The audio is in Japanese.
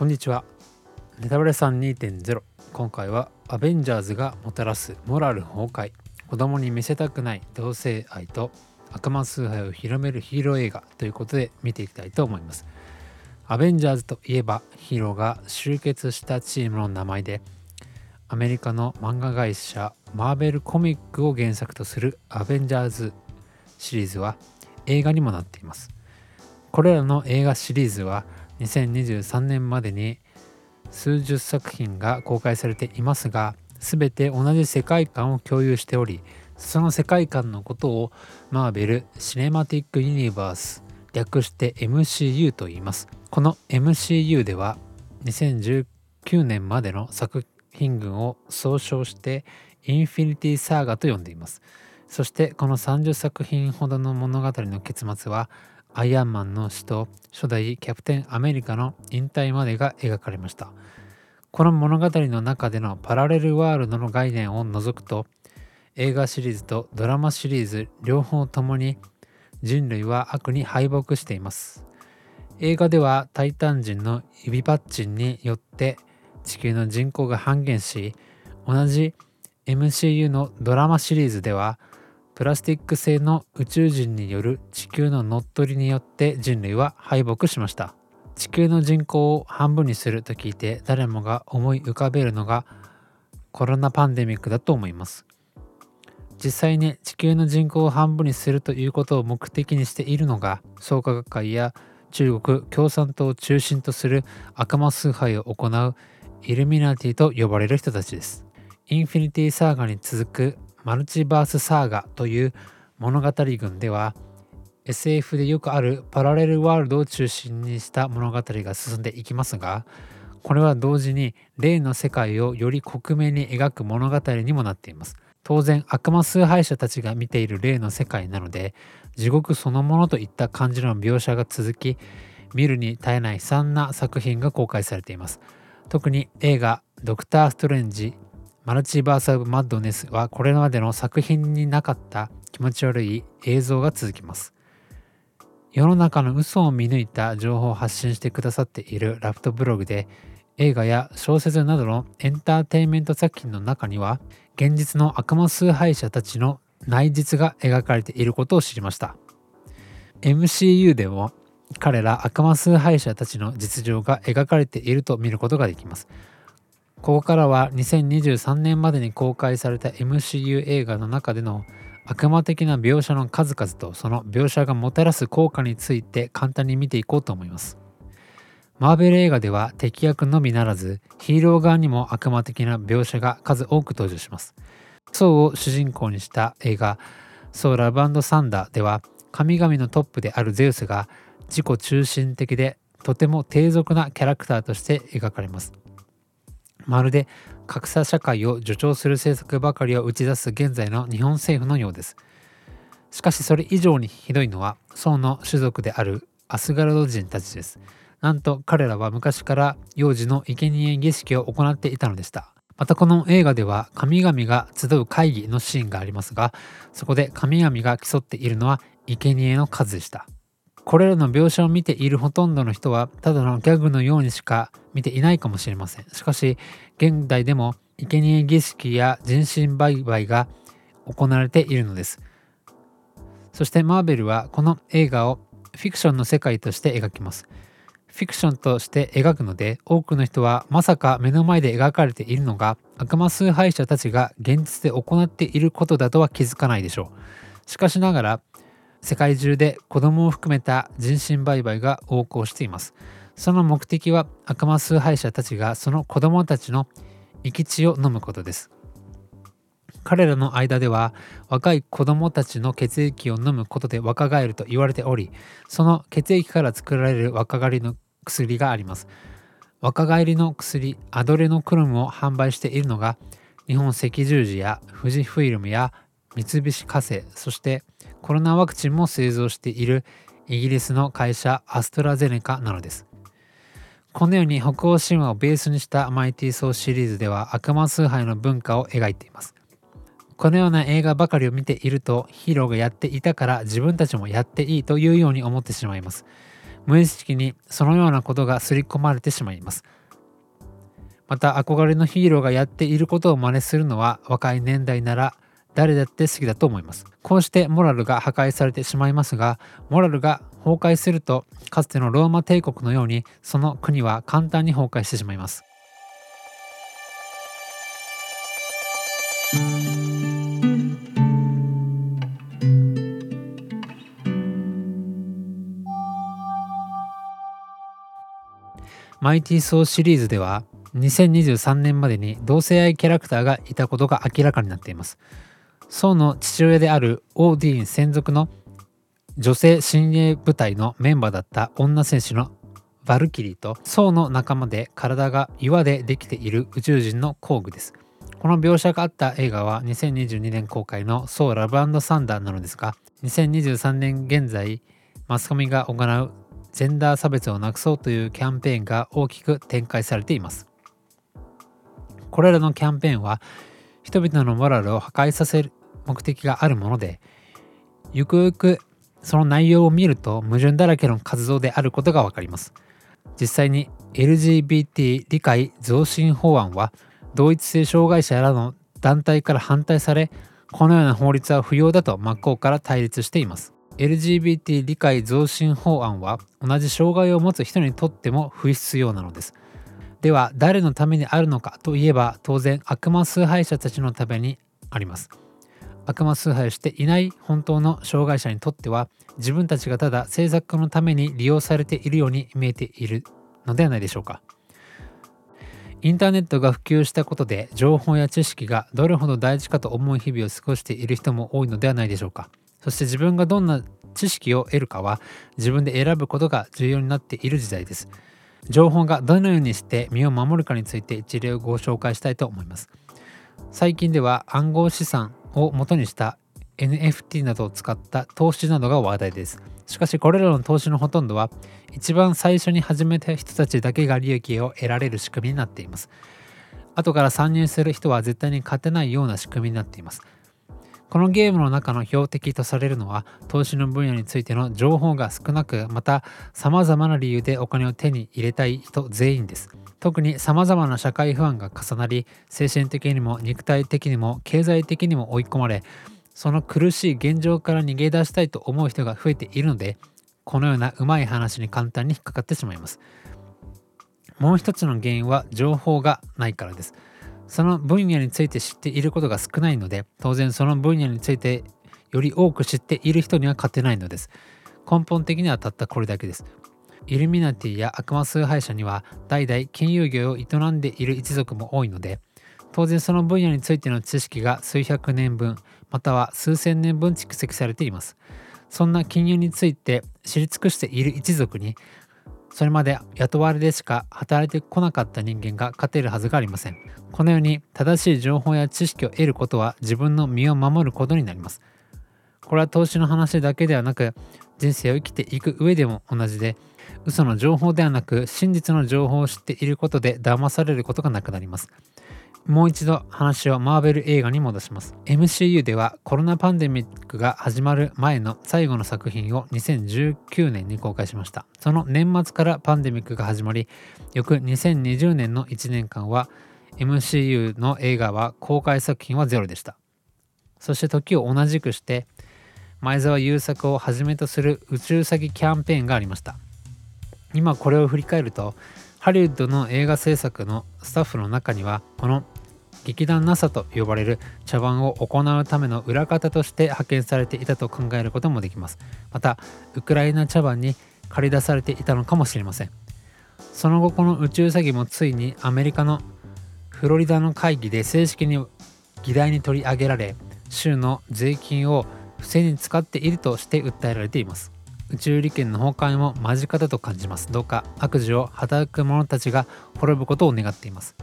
こんにちは。ネタバレさん2.0今回はアベンジャーズがもたらすモラル崩壊。子供に見せたくない同性愛と悪魔崇拝を広めるヒーロー映画ということで見ていきたいと思います。アベンジャーズといえばヒーローが集結したチームの名前でアメリカの漫画会社マーベルコミックを原作とするアベンジャーズシリーズは映画にもなっています。これらの映画シリーズは2023年までに数十作品が公開されていますが全て同じ世界観を共有しておりその世界観のことをマーベル・シネマティック・ユニバース略して MCU と言います。この MCU では2019年までの作品群を総称してインフィニティサーガと呼んでいます。そしてこの30作品ほどの物語の結末はアイアンマンの死と初代キャプテンアメリカの引退までが描かれました。この物語の中でのパラレルワールドの概念を除くと映画シリーズとドラマシリーズ両方ともに人類は悪に敗北しています。映画ではタイタン人の指パッチンによって地球の人口が半減し同じ MCU のドラマシリーズではプラスチック製の宇宙人による地球の乗っ取りによって人類は敗北しました。地球の人口を半分にすると聞いて誰もが思い浮かべるのがコロナパンデミックだと思います。実際に地球の人口を半分にするということを目的にしているのが創価学会や中国共産党を中心とする悪魔崇拝を行うイルミナティと呼ばれる人たちです。インフィニティサーガに続くマルチバースサーガという物語群では SF でよくあるパラレルワールドを中心にした物語が進んでいきますがこれは同時に例の世界をより克明に描く物語にもなっています。当然悪魔崇拝者たちが見ている例の世界なので地獄そのものといった感じの描写が続き見るに耐えない悲惨な作品が公開されています。特に映画「ドクター・ストレンジマルチバース・オブ・マッドネスはこれまでの作品になかった気持ち悪い映像が続きます。世の中の嘘を見抜いた情報を発信してくださっているラプトブログで映画や小説などのエンターテインメント作品の中には現実の悪魔崇拝者たちの内実が描かれていることを知りました MCU でも彼ら悪魔崇拝者たちの実情が描かれていると見ることができますここからは2023年までに公開された MCU 映画の中での悪魔的な描写の数々とその描写がもたらす効果について簡単に見ていこうと思います。マーベル映画では敵役のみならずヒーロー側にも悪魔的な描写が数多く登場します。ソウを主人公にした映画「ソーラブサンダー」では神々のトップであるゼウスが自己中心的でとても低俗なキャラクターとして描かれます。まるで格差社会を助長する政策ばかりを打ち出す現在の日本政府のようです。しかしそれ以上にひどいのは宋の種族であるアスガルド人たちです。なんと彼らは昔から幼児の生贄儀式を行っていたのでした。またこの映画では神々が集う会議のシーンがありますがそこで神々が競っているのは生贄の数でした。これらの描写を見ているほとんどの人はただのギャグのようにしか見ていないかもしれません。しかし現代でも生贄儀式や人身売買が行われているのです。そしてマーベルはこの映画をフィクションの世界として描きます。フィクションとして描くので多くの人はまさか目の前で描かれているのが悪魔崇拝者たちが現実で行っていることだとは気づかないでしょう。しかしながら世界中で子供を含めた人身売買が横行しています。その目的は悪魔崇拝者たちがその子供たちの生き血を飲むことです。彼らの間では若い子供たちの血液を飲むことで若返ると言われておりその血液から作られる若返りの薬があります若返りの薬アドレノクロムを販売しているのが日本赤十字や富士フイルムや三菱化成そしてコロナワクチンも製造しているイギリスの会社アストラゼネカなのです。このように北欧神話をベースにしたマイティー・ソーシリーズでは悪魔崇拝の文化を描いています。このような映画ばかりを見ているとヒーローがやっていたから自分たちもやっていいというように思ってしまいます。無意識にそのようなことが刷り込まれてしまいます。また憧れのヒーローがやっていることを真似するのは若い年代なら誰だって好きだと思います。こうしてモラルが破壊されてしまいますがモラルが崩壊するとかつてのローマ帝国のようにその国は簡単に崩壊してしまいます。マイティー・ソーシリーズでは2023年までに同性愛キャラクターがいたことが明らかになっています。ソーの父親であるオーディーン専属の女性親衛部隊のメンバーだった女戦士のバルキリーとソーの仲間で体が岩でできている宇宙人の工具です。この描写があった映画は2022年公開のソーラブサンダーなのですが2023年現在マスコミが行うジェンダー差別をなくそうというキャンペーンが大きく展開されています。これらのキャンペーンは人々のモラルを破壊させる目的があるものでゆくゆくその内容を見ると矛盾だらけの活動であることがわかります。実際に LGBT 理解増進法案は同一性障害者らの団体から反対されこのような法律は不要だと真っ向から対立しています。LGBT 理解増進法案は同じ障害を持つ人にとっても不必要なのです。では誰のためにあるのかといえば当然悪魔崇拝者たちのためにあります。悪魔崇拝していない本当の障害者にとっては自分たちがただ政策のために利用されているように見えているのではないでしょうか。インターネットが普及したことで情報や知識がどれほど大事かと思う日々を過ごしている人も多いのではないでしょうか。そして自分がどんな知識を得るかは自分で選ぶことが重要になっている時代です。情報がどのようにして身を守るかについて一例をご紹介したいと思います。最近では暗号資産を元にした NFT などを使った投資などが話題です。しかしこれらの投資のほとんどは一番最初に始めた人たちだけが利益を得られる仕組みになっています。後から参入する人は絶対に勝てないような仕組みになっています。このゲームの中の標的とされるのは投資の分野についての情報が少なくまた様々な理由でお金を手に入れたい人全員です。特に様々な社会不安が重なり精神的にも肉体的にも経済的にも追い込まれその苦しい現状から逃げ出したいと思う人が増えているのでこのようなうまい話に簡単に引っかかってしまいます。もう一つの原因は情報がないからです。その分野について知っていることが少ないので当然その分野についてより多く知っている人には勝てないのです。根本的にはたったこれだけです。イルミナティや悪魔崇拝者には代々金融業を営んでいる一族も多いので当然その分野についての知識が数百年分または数千年分蓄積されています。そんな金融について知り尽くしている一族にそれまで雇われでしか働いてこなかった人間が勝てるはずがありません。このように正しい情報や知識を得ることは自分の身を守ることになります。これは投資の話だけではなく人生を生きていく上でも同じで嘘の情報ではなく真実の情報を知っていることで騙されることがなくなります。もう一度話をマーベル映画に戻します。MCU ではコロナパンデミックが始まる前の最後の作品を2019年に公開しました。その年末からパンデミックが始まり翌2020年の1年間は MCU の映画は公開作品はゼロでした。そして時を同じくして前澤友作をはじめとする宇宙詐欺キャンペーンがありました。今これを振り返るとハリウッドの映画制作のスタッフの中にはこの劇団 NASA と呼ばれる茶番を行うための裏方として派遣されていたと考えることもできます。またウクライナ茶番に駆り出されていたのかもしれません。その後この宇宙詐欺もついにアメリカのフロリダの会議で正式に議題に取り上げられ州の税金を不正に使っているとして訴えられています。宇宙利権の崩壊も間近だと感じます。どうか悪事を働く者たちが滅ぶことを願っています。